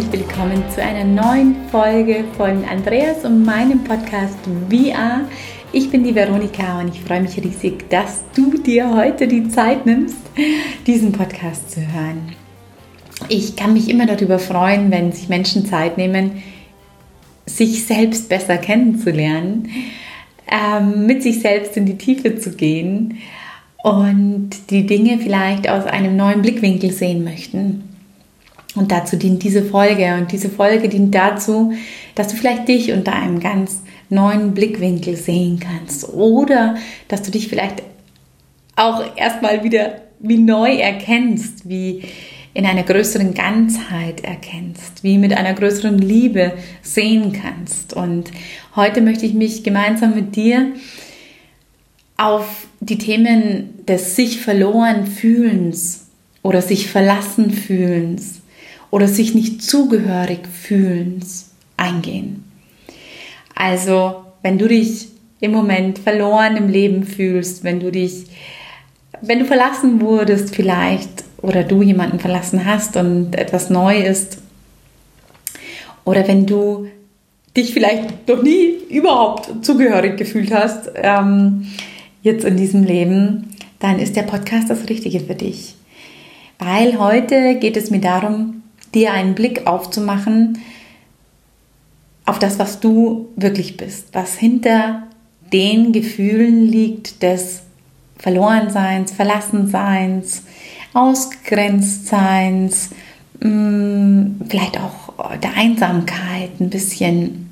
herzlich willkommen zu einer neuen Folge von Andreas und meinem Podcast VR. Ich bin die Veronika und ich freue mich riesig, dass du dir heute die Zeit nimmst, diesen Podcast zu hören. Ich kann mich immer darüber freuen, wenn sich Menschen Zeit nehmen, sich selbst besser kennenzulernen, ähm, mit sich selbst in die Tiefe zu gehen und die Dinge vielleicht aus einem neuen Blickwinkel sehen möchten. Und dazu dient diese Folge. Und diese Folge dient dazu, dass du vielleicht dich unter einem ganz neuen Blickwinkel sehen kannst. Oder dass du dich vielleicht auch erstmal wieder wie neu erkennst, wie in einer größeren Ganzheit erkennst, wie mit einer größeren Liebe sehen kannst. Und heute möchte ich mich gemeinsam mit dir auf die Themen des sich verloren fühlens oder sich verlassen fühlens oder sich nicht zugehörig fühlens eingehen. Also, wenn du dich im Moment verloren im Leben fühlst, wenn du dich, wenn du verlassen wurdest vielleicht oder du jemanden verlassen hast und etwas neu ist, oder wenn du dich vielleicht noch nie überhaupt zugehörig gefühlt hast, ähm, jetzt in diesem Leben, dann ist der Podcast das Richtige für dich. Weil heute geht es mir darum, dir einen Blick aufzumachen auf das, was du wirklich bist, was hinter den Gefühlen liegt des Verlorenseins, Verlassenseins, Ausgegrenztseins, mm, vielleicht auch der Einsamkeit ein bisschen.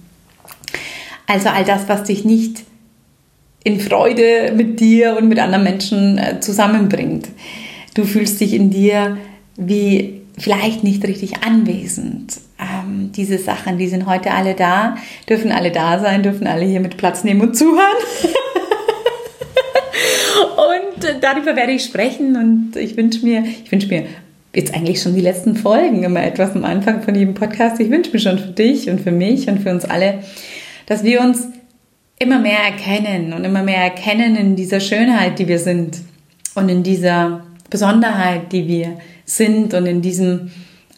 Also all das, was dich nicht in Freude mit dir und mit anderen Menschen äh, zusammenbringt. Du fühlst dich in dir wie vielleicht nicht richtig anwesend. Ähm, diese Sachen, die sind heute alle da, dürfen alle da sein, dürfen alle hier mit Platz nehmen und zuhören. und äh, darüber werde ich sprechen und ich wünsche mir, ich wünsche mir jetzt eigentlich schon die letzten Folgen immer etwas am Anfang von jedem Podcast. Ich wünsche mir schon für dich und für mich und für uns alle, dass wir uns immer mehr erkennen und immer mehr erkennen in dieser Schönheit, die wir sind und in dieser Besonderheit, die wir sind und in diesem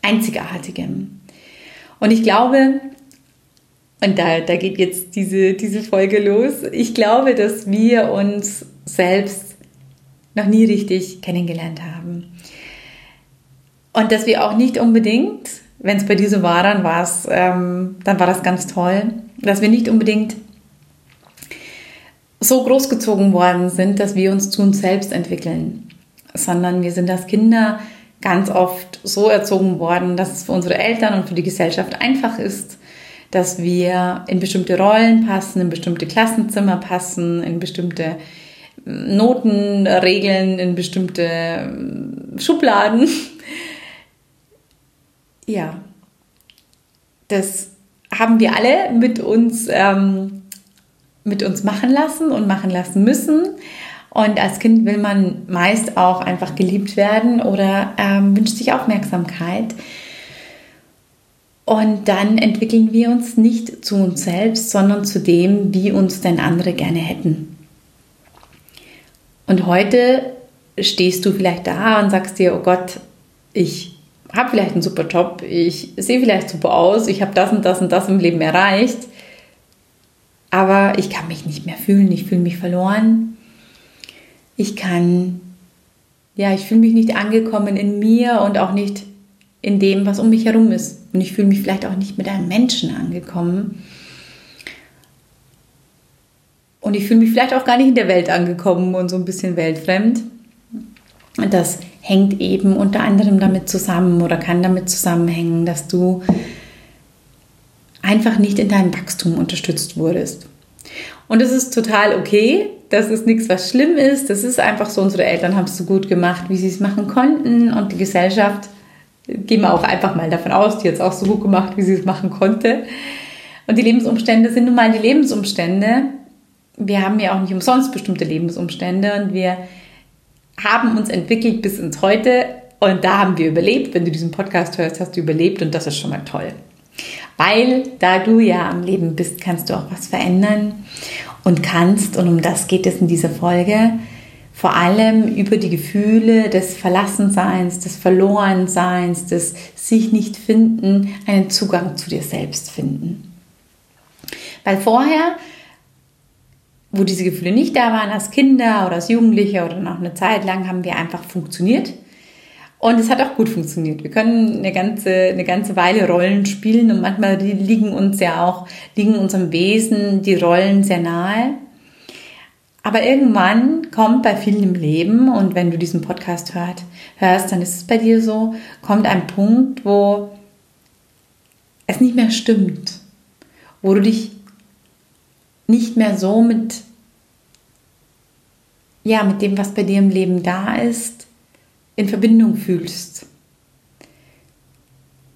Einzigartigen. Und ich glaube, und da, da geht jetzt diese, diese Folge los, ich glaube, dass wir uns selbst noch nie richtig kennengelernt haben. Und dass wir auch nicht unbedingt, wenn es bei dir so war, dann war es, ähm, dann war das ganz toll, dass wir nicht unbedingt so großgezogen worden sind, dass wir uns zu uns selbst entwickeln, sondern wir sind als Kinder ganz oft so erzogen worden, dass es für unsere Eltern und für die Gesellschaft einfach ist, dass wir in bestimmte Rollen passen, in bestimmte Klassenzimmer passen, in bestimmte hm, Notenregeln, in bestimmte hm, Schubladen. Ja, das haben wir alle mit uns, ähm, mit uns machen lassen und machen lassen müssen. Und als Kind will man meist auch einfach geliebt werden oder ähm, wünscht sich Aufmerksamkeit. Und dann entwickeln wir uns nicht zu uns selbst, sondern zu dem, wie uns denn andere gerne hätten. Und heute stehst du vielleicht da und sagst dir, oh Gott, ich habe vielleicht einen super Job, ich sehe vielleicht super aus, ich habe das und das und das im Leben erreicht, aber ich kann mich nicht mehr fühlen, ich fühle mich verloren ich kann, ja, ich fühle mich nicht angekommen in mir und auch nicht in dem, was um mich herum ist. Und ich fühle mich vielleicht auch nicht mit einem Menschen angekommen. Und ich fühle mich vielleicht auch gar nicht in der Welt angekommen und so ein bisschen weltfremd. Und das hängt eben unter anderem damit zusammen oder kann damit zusammenhängen, dass du einfach nicht in deinem Wachstum unterstützt wurdest. Und das ist total okay. Das ist nichts, was schlimm ist. Das ist einfach so, unsere Eltern haben es so gut gemacht, wie sie es machen konnten. Und die Gesellschaft, gehen wir auch einfach mal davon aus, die hat es auch so gut gemacht, wie sie es machen konnte. Und die Lebensumstände sind nun mal die Lebensumstände. Wir haben ja auch nicht umsonst bestimmte Lebensumstände und wir haben uns entwickelt bis ins Heute und da haben wir überlebt. Wenn du diesen Podcast hörst, hast du überlebt und das ist schon mal toll. Weil da du ja am Leben bist, kannst du auch was verändern und kannst, und um das geht es in dieser Folge, vor allem über die Gefühle des Verlassenseins, des Verlorenseins, des sich nicht finden, einen Zugang zu dir selbst finden. Weil vorher, wo diese Gefühle nicht da waren, als Kinder oder als Jugendliche oder noch eine Zeit lang, haben wir einfach funktioniert. Und es hat auch gut funktioniert. Wir können eine ganze, eine ganze Weile Rollen spielen und manchmal liegen uns ja auch, liegen unserem Wesen die Rollen sehr nahe. Aber irgendwann kommt bei vielen im Leben, und wenn du diesen Podcast hört, hörst, dann ist es bei dir so, kommt ein Punkt, wo es nicht mehr stimmt, wo du dich nicht mehr so mit, ja, mit dem, was bei dir im Leben da ist, in Verbindung fühlst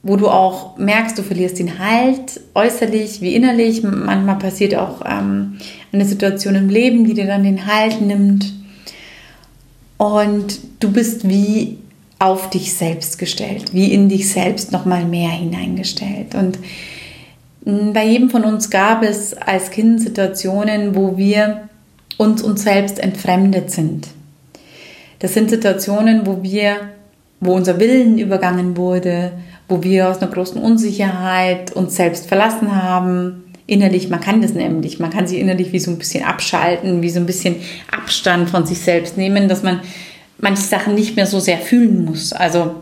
wo du auch merkst, du verlierst den Halt, äußerlich wie innerlich. Manchmal passiert auch ähm, eine Situation im Leben, die dir dann den Halt nimmt. Und du bist wie auf dich selbst gestellt, wie in dich selbst nochmal mehr hineingestellt. Und mm, bei jedem von uns gab es als Kind Situationen, wo wir uns uns selbst entfremdet sind. Das sind Situationen, wo wir, wo unser Willen übergangen wurde, wo wir aus einer großen Unsicherheit uns selbst verlassen haben. Innerlich, man kann das nämlich, man kann sich innerlich wie so ein bisschen abschalten, wie so ein bisschen Abstand von sich selbst nehmen, dass man manche Sachen nicht mehr so sehr fühlen muss. Also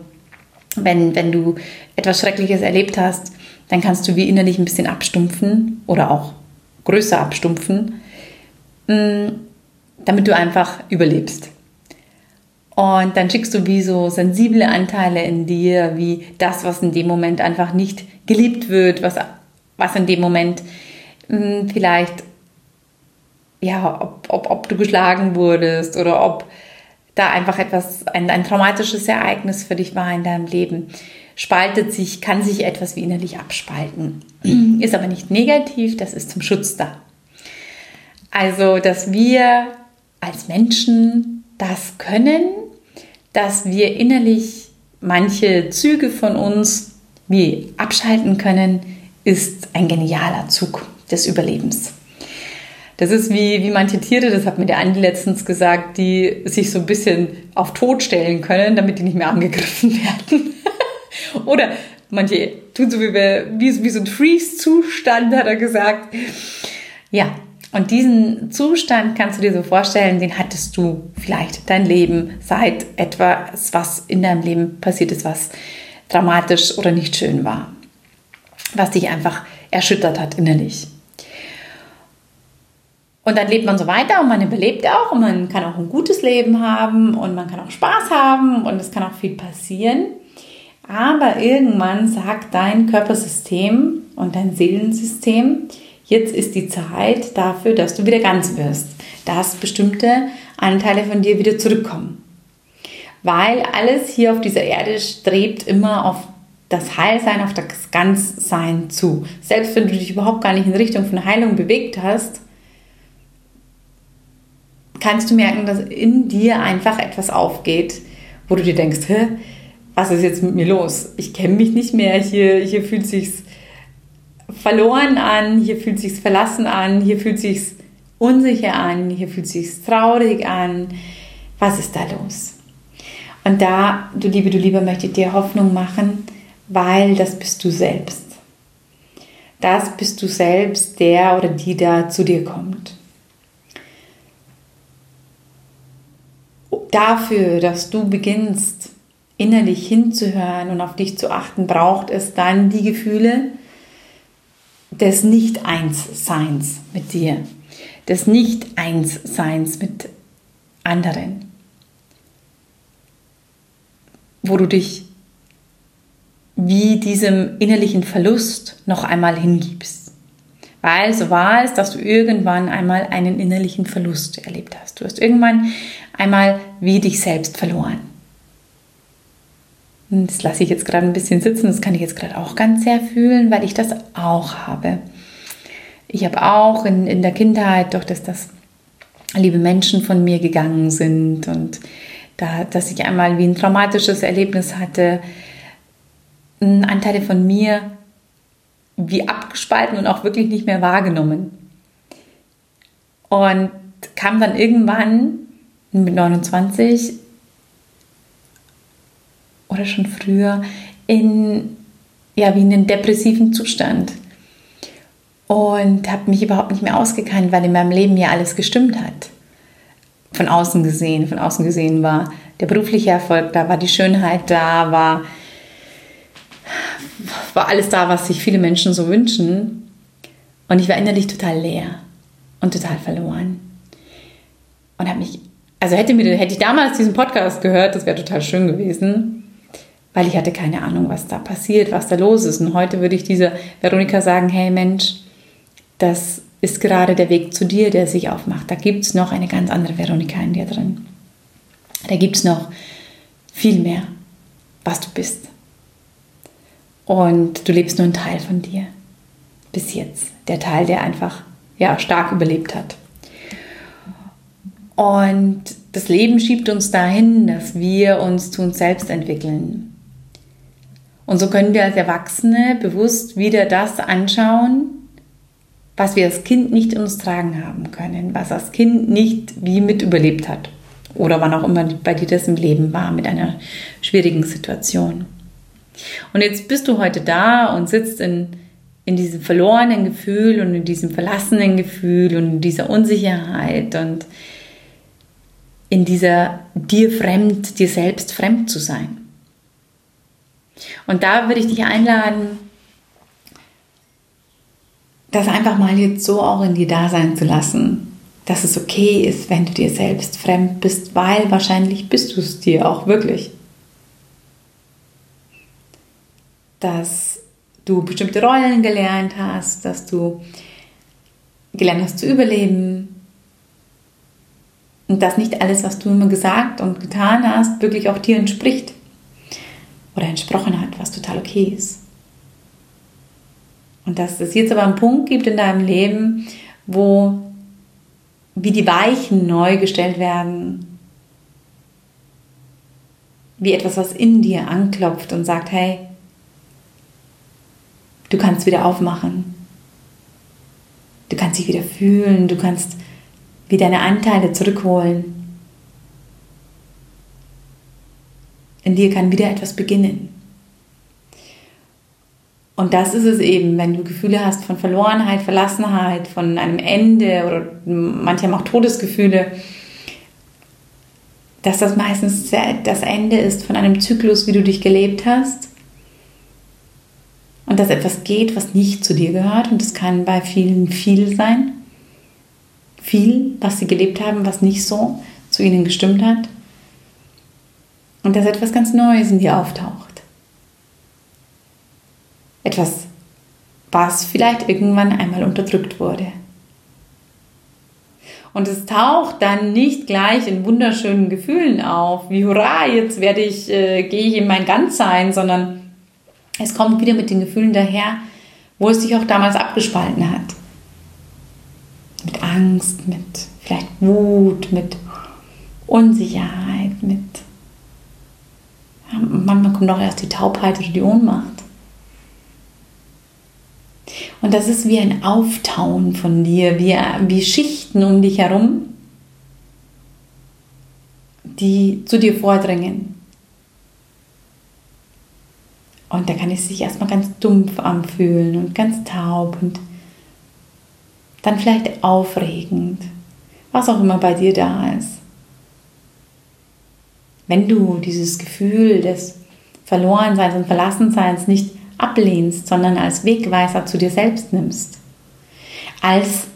wenn, wenn du etwas Schreckliches erlebt hast, dann kannst du wie innerlich ein bisschen abstumpfen oder auch größer abstumpfen, mm, damit du einfach überlebst. Und dann schickst du wie so sensible Anteile in dir, wie das, was in dem Moment einfach nicht geliebt wird, was, was in dem Moment mh, hm, vielleicht, ja, ob, ob, ob du geschlagen wurdest oder ob da einfach etwas, ein, ein traumatisches Ereignis für dich war in deinem Leben, spaltet sich, kann sich etwas wie innerlich abspalten. Ist aber nicht negativ, das ist zum Schutz da. Also, dass wir als Menschen das können, dass wir innerlich manche Züge von uns wie abschalten können, ist ein genialer Zug des Überlebens. Das ist wie, wie manche Tiere, das hat mir der Andi letztens gesagt, die sich so ein bisschen auf Tod stellen können, damit die nicht mehr angegriffen werden. Oder manche tun so wie, wie, wie so ein Freeze-Zustand, hat er gesagt. Ja, und diesen Zustand kannst du dir so vorstellen, den hattest du vielleicht dein Leben seit etwas, was in deinem Leben passiert ist, was dramatisch oder nicht schön war, was dich einfach erschüttert hat innerlich. Und dann lebt man so weiter und man überlebt auch und man kann auch ein gutes Leben haben und man kann auch Spaß haben und es kann auch viel passieren. Aber irgendwann sagt dein Körpersystem und dein Seelensystem, Jetzt ist die Zeit dafür, dass du wieder ganz wirst, dass bestimmte Anteile von dir wieder zurückkommen. Weil alles hier auf dieser Erde strebt immer auf das Heilsein, auf das Ganzsein zu. Selbst wenn du dich überhaupt gar nicht in Richtung von Heilung bewegt hast, kannst du merken, dass in dir einfach etwas aufgeht, wo du dir denkst, Hä, was ist jetzt mit mir los? Ich kenne mich nicht mehr, hier, hier fühlt sich's verloren an, hier fühlt sich's verlassen an, hier fühlt sich's unsicher an, hier fühlt sich's traurig an. Was ist da los? Und da, du Liebe, du Liebe, möchte ich dir Hoffnung machen, weil das bist du selbst. Das bist du selbst, der oder die da zu dir kommt. Dafür, dass du beginnst, innerlich hinzuhören und auf dich zu achten, braucht es dann die Gefühle, des Nicht-Eins-Seins mit dir, des Nicht-Eins-Seins mit anderen, wo du dich wie diesem innerlichen Verlust noch einmal hingibst. Weil so war es, dass du irgendwann einmal einen innerlichen Verlust erlebt hast. Du hast irgendwann einmal wie dich selbst verloren. Das lasse ich jetzt gerade ein bisschen sitzen, das kann ich jetzt gerade auch ganz sehr fühlen, weil ich das auch habe. Ich habe auch in, in der Kindheit, doch dass das liebe Menschen von mir gegangen sind und da, dass ich einmal wie ein traumatisches Erlebnis hatte, Anteile von mir wie abgespalten und auch wirklich nicht mehr wahrgenommen. Und kam dann irgendwann mit 29 oder schon früher in ja wie in einen depressiven Zustand und habe mich überhaupt nicht mehr ausgekannt, weil in meinem Leben ja alles gestimmt hat. Von außen gesehen, von außen gesehen war der berufliche Erfolg da, war die Schönheit da, war, war alles da, was sich viele Menschen so wünschen. Und ich war innerlich total leer und total verloren. Und habe mich, also hätte, mir, hätte ich damals diesen Podcast gehört, das wäre total schön gewesen, weil ich hatte keine Ahnung, was da passiert, was da los ist. Und heute würde ich dieser Veronika sagen, hey Mensch, das ist gerade der Weg zu dir, der sich aufmacht. Da gibt es noch eine ganz andere Veronika in dir drin. Da gibt es noch viel mehr, was du bist. Und du lebst nur einen Teil von dir. Bis jetzt. Der Teil, der einfach ja, stark überlebt hat. Und das Leben schiebt uns dahin, dass wir uns zu uns selbst entwickeln. Und so können wir als Erwachsene bewusst wieder das anschauen, was wir als Kind nicht in uns tragen haben können, was das Kind nicht wie mit überlebt hat oder wann auch immer bei dir das im Leben war mit einer schwierigen Situation. Und jetzt bist du heute da und sitzt in, in diesem verlorenen Gefühl und in diesem verlassenen Gefühl und in dieser Unsicherheit und in dieser dir fremd, dir selbst fremd zu sein. Und da würde ich dich einladen, das einfach mal jetzt so auch in dir da sein zu lassen, dass es okay ist, wenn du dir selbst fremd bist, weil wahrscheinlich bist du es dir auch wirklich. Dass du bestimmte Rollen gelernt hast, dass du gelernt hast zu überleben und dass nicht alles, was du immer gesagt und getan hast, wirklich auch dir entspricht oder entsprochen hat, was total okay ist. Und dass es jetzt aber einen Punkt gibt in deinem Leben, wo wie die Weichen neu gestellt werden, wie etwas, was in dir anklopft und sagt, hey, du kannst wieder aufmachen, du kannst dich wieder fühlen, du kannst wieder deine Anteile zurückholen. In dir kann wieder etwas beginnen. Und das ist es eben, wenn du Gefühle hast von Verlorenheit, Verlassenheit, von einem Ende oder manche haben auch Todesgefühle, dass das meistens das Ende ist von einem Zyklus, wie du dich gelebt hast. Und dass etwas geht, was nicht zu dir gehört. Und das kann bei vielen viel sein. Viel, was sie gelebt haben, was nicht so zu ihnen gestimmt hat. Und dass etwas ganz Neues in dir auftaucht. Etwas, was vielleicht irgendwann einmal unterdrückt wurde. Und es taucht dann nicht gleich in wunderschönen Gefühlen auf, wie hurra, jetzt werde ich, äh, gehe ich in mein Ganzsein, sondern es kommt wieder mit den Gefühlen daher, wo es sich auch damals abgespalten hat. Mit Angst, mit vielleicht Wut, mit Unsicherheit, mit manchmal kommt auch erst die Taubheit oder die Ohnmacht. Und das ist wie ein Auftauen von dir, wie, wie Schichten um dich herum, die zu dir vordringen. Und da kann es sich erstmal ganz dumpf anfühlen und ganz taub und dann vielleicht aufregend, was auch immer bei dir da ist. Wenn du dieses Gefühl des Verlorenseins und Verlassenseins nicht ablehnst, sondern als Wegweiser zu dir selbst nimmst. Als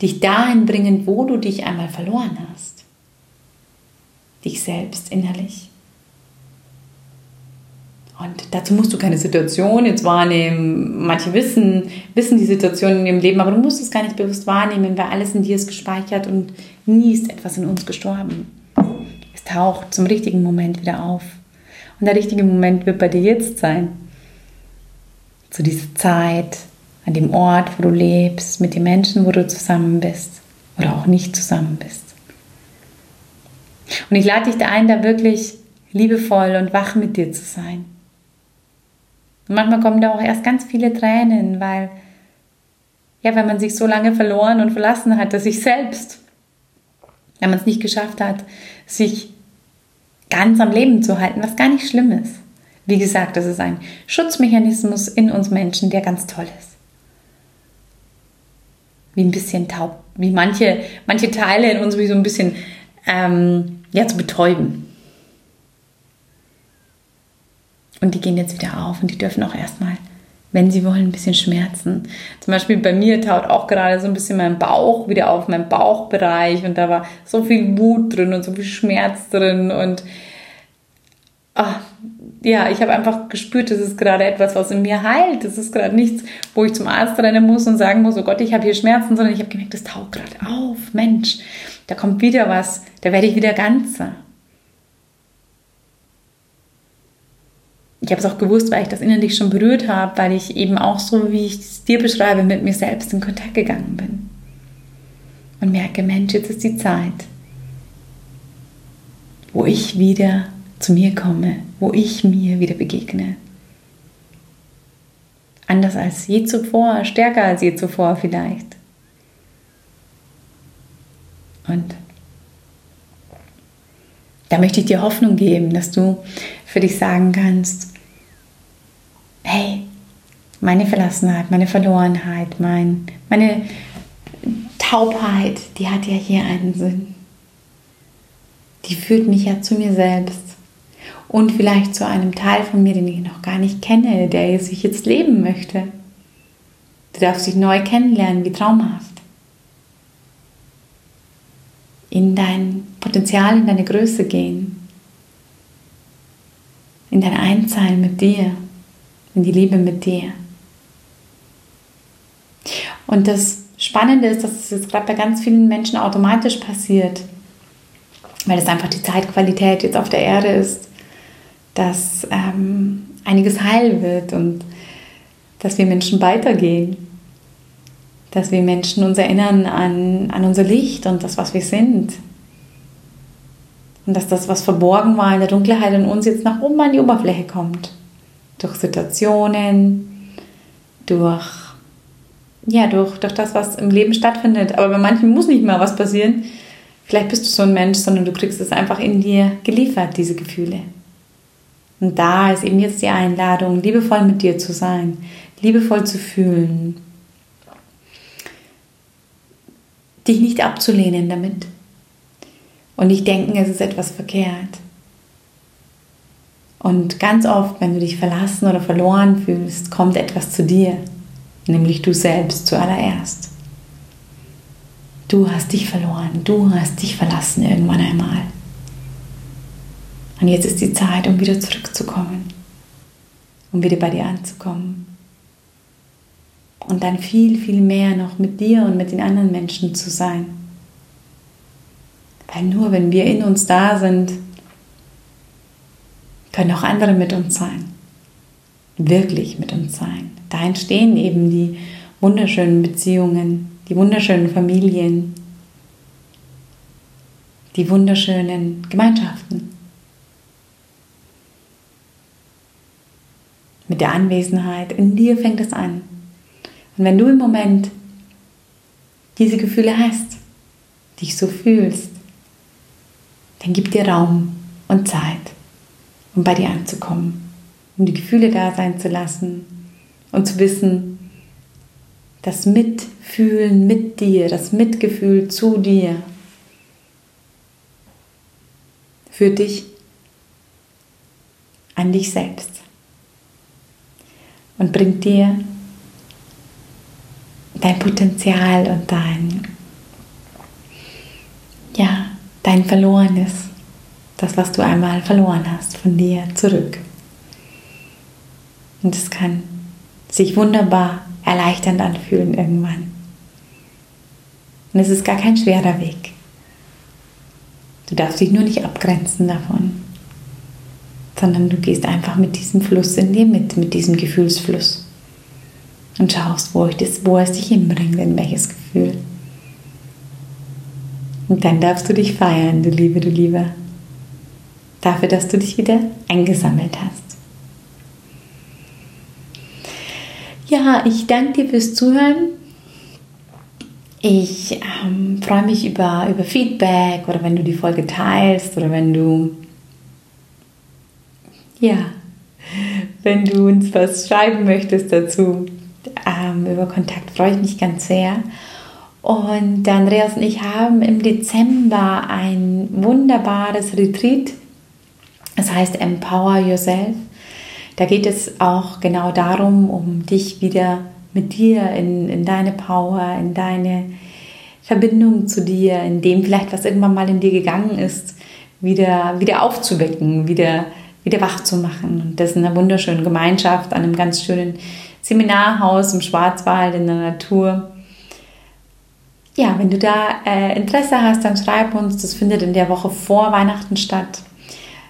dich dahin bringen, wo du dich einmal verloren hast. Dich selbst innerlich. Und dazu musst du keine Situation jetzt wahrnehmen. Manche wissen, wissen die Situation in ihrem Leben, aber du musst es gar nicht bewusst wahrnehmen, weil alles in dir ist gespeichert und nie ist etwas in uns gestorben. Taucht zum richtigen Moment wieder auf. Und der richtige Moment wird bei dir jetzt sein zu dieser Zeit, an dem Ort, wo du lebst, mit den Menschen, wo du zusammen bist oder auch nicht zusammen bist. Und ich lade dich da ein, da wirklich liebevoll und wach mit dir zu sein. Und manchmal kommen da auch erst ganz viele Tränen, weil, ja, wenn man sich so lange verloren und verlassen hat, dass sich selbst. wenn man es nicht geschafft hat, sich ganz am Leben zu halten, was gar nicht schlimm ist. Wie gesagt, das ist ein Schutzmechanismus in uns Menschen, der ganz toll ist. Wie ein bisschen taub, wie manche, manche Teile in uns wie so ein bisschen ähm, ja, zu betäuben. Und die gehen jetzt wieder auf und die dürfen auch erstmal, wenn sie wollen, ein bisschen schmerzen. Zum Beispiel bei mir taut auch gerade so ein bisschen mein Bauch wieder auf, mein Bauchbereich und da war so viel Wut drin und so viel Schmerz drin und ach, ja, ich habe einfach gespürt, das ist gerade etwas, was in mir heilt. Das ist gerade nichts, wo ich zum Arzt rennen muss und sagen muss, oh Gott, ich habe hier Schmerzen, sondern ich habe gemerkt, das taucht gerade auf. Mensch, da kommt wieder was, da werde ich wieder ganzer. Ich habe es auch gewusst, weil ich das innerlich schon berührt habe, weil ich eben auch so, wie ich es dir beschreibe, mit mir selbst in Kontakt gegangen bin. Und merke, Mensch, jetzt ist die Zeit, wo ich wieder zu mir komme, wo ich mir wieder begegne. Anders als je zuvor, stärker als je zuvor vielleicht. Und da möchte ich dir Hoffnung geben, dass du für dich sagen kannst, meine Verlassenheit, meine Verlorenheit, mein, meine Taubheit, die hat ja hier einen Sinn. Die führt mich ja zu mir selbst und vielleicht zu einem Teil von mir, den ich noch gar nicht kenne, der sich jetzt leben möchte. Du darfst dich neu kennenlernen, wie traumhaft. In dein Potenzial, in deine Größe gehen. In dein Einzahlen mit dir. In die Liebe mit dir. Und das Spannende ist, dass es jetzt gerade bei ganz vielen Menschen automatisch passiert, weil es einfach die Zeitqualität jetzt auf der Erde ist dass ähm, einiges heil wird und dass wir Menschen weitergehen, dass wir Menschen uns erinnern an, an unser Licht und das, was wir sind. Und dass das, was verborgen war in der Dunkelheit in uns, jetzt nach oben an die Oberfläche kommt. Durch Situationen, durch, ja, durch, durch das, was im Leben stattfindet. Aber bei manchen muss nicht mal was passieren. Vielleicht bist du so ein Mensch, sondern du kriegst es einfach in dir geliefert, diese Gefühle. Und da ist eben jetzt die Einladung, liebevoll mit dir zu sein, liebevoll zu fühlen, dich nicht abzulehnen damit und nicht denken, es ist etwas verkehrt. Und ganz oft, wenn du dich verlassen oder verloren fühlst, kommt etwas zu dir, nämlich du selbst zuallererst. Du hast dich verloren, du hast dich verlassen irgendwann einmal. Und jetzt ist die Zeit, um wieder zurückzukommen, um wieder bei dir anzukommen. Und dann viel, viel mehr noch mit dir und mit den anderen Menschen zu sein. Weil nur wenn wir in uns da sind, können auch andere mit uns sein. Wirklich mit uns sein. Da entstehen eben die wunderschönen Beziehungen, die wunderschönen Familien, die wunderschönen Gemeinschaften. mit der Anwesenheit. In dir fängt es an. Und wenn du im Moment diese Gefühle hast, dich so fühlst, dann gib dir Raum und Zeit, um bei dir anzukommen, um die Gefühle da sein zu lassen und zu wissen, das Mitfühlen mit dir, das Mitgefühl zu dir führt dich an dich selbst und bringt dir dein Potenzial und dein, ja, dein Verlorenes, das, was du einmal verloren hast, von dir zurück. Und es kann sich wunderbar erleichternd anfühlen irgendwann. Und es ist gar kein schwerer Weg. Du darfst dich nur nicht abgrenzen davon sondern du gehst einfach mit diesem Fluss in dir mit, mit diesem Gefühlsfluss und schaust, wo, ich das, wo es dich hinbringt, in welches Gefühl. Und dann darfst du dich feiern, du Liebe, du Lieber, dafür, dass du dich wieder eingesammelt hast. Ja, ich danke dir fürs Zuhören. Ich ähm, freue mich über, über Feedback oder wenn du die Folge teilst oder wenn du, ja, wenn du uns was schreiben möchtest dazu. Ähm, über Kontakt freue ich mich ganz sehr. Und Andreas und ich haben im Dezember ein wunderbares Retreat. Das heißt Empower Yourself. Da geht es auch genau darum, um dich wieder mit dir, in, in deine Power, in deine Verbindung zu dir, in dem vielleicht, was irgendwann mal in dir gegangen ist, wieder, wieder aufzuwecken, wieder, wieder wach zu machen. Und das in einer wunderschönen Gemeinschaft, an einem ganz schönen Seminarhaus im Schwarzwald in der Natur. Ja, wenn du da äh, Interesse hast, dann schreib uns. Das findet in der Woche vor Weihnachten statt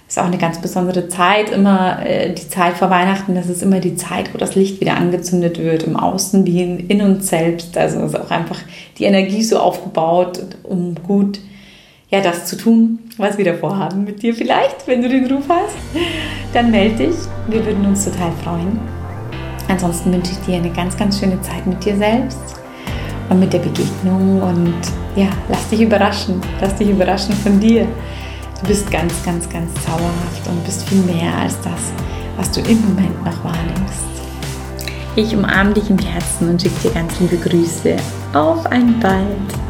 ist auch eine ganz besondere Zeit, immer äh, die Zeit vor Weihnachten, das ist immer die Zeit, wo das Licht wieder angezündet wird, im Außen wie in, uns selbst. Also ist auch einfach die Energie so aufgebaut, um gut ja, das zu tun, was wir davor haben mit dir vielleicht, wenn du den Ruf hast, dann melde dich. Wir würden uns total freuen. Ansonsten wünsche ich dir eine ganz, ganz schöne Zeit mit dir selbst und mit der Begegnung und ja, lass dich überraschen, lass dich überraschen von dir. Du bist ganz, ganz, ganz zauberhaft und bist viel mehr als das, was du im Moment noch wahrnimmst. Ich umarme dich im Herzen und schicke dir ganz liebe Grüße. Auf ein bald!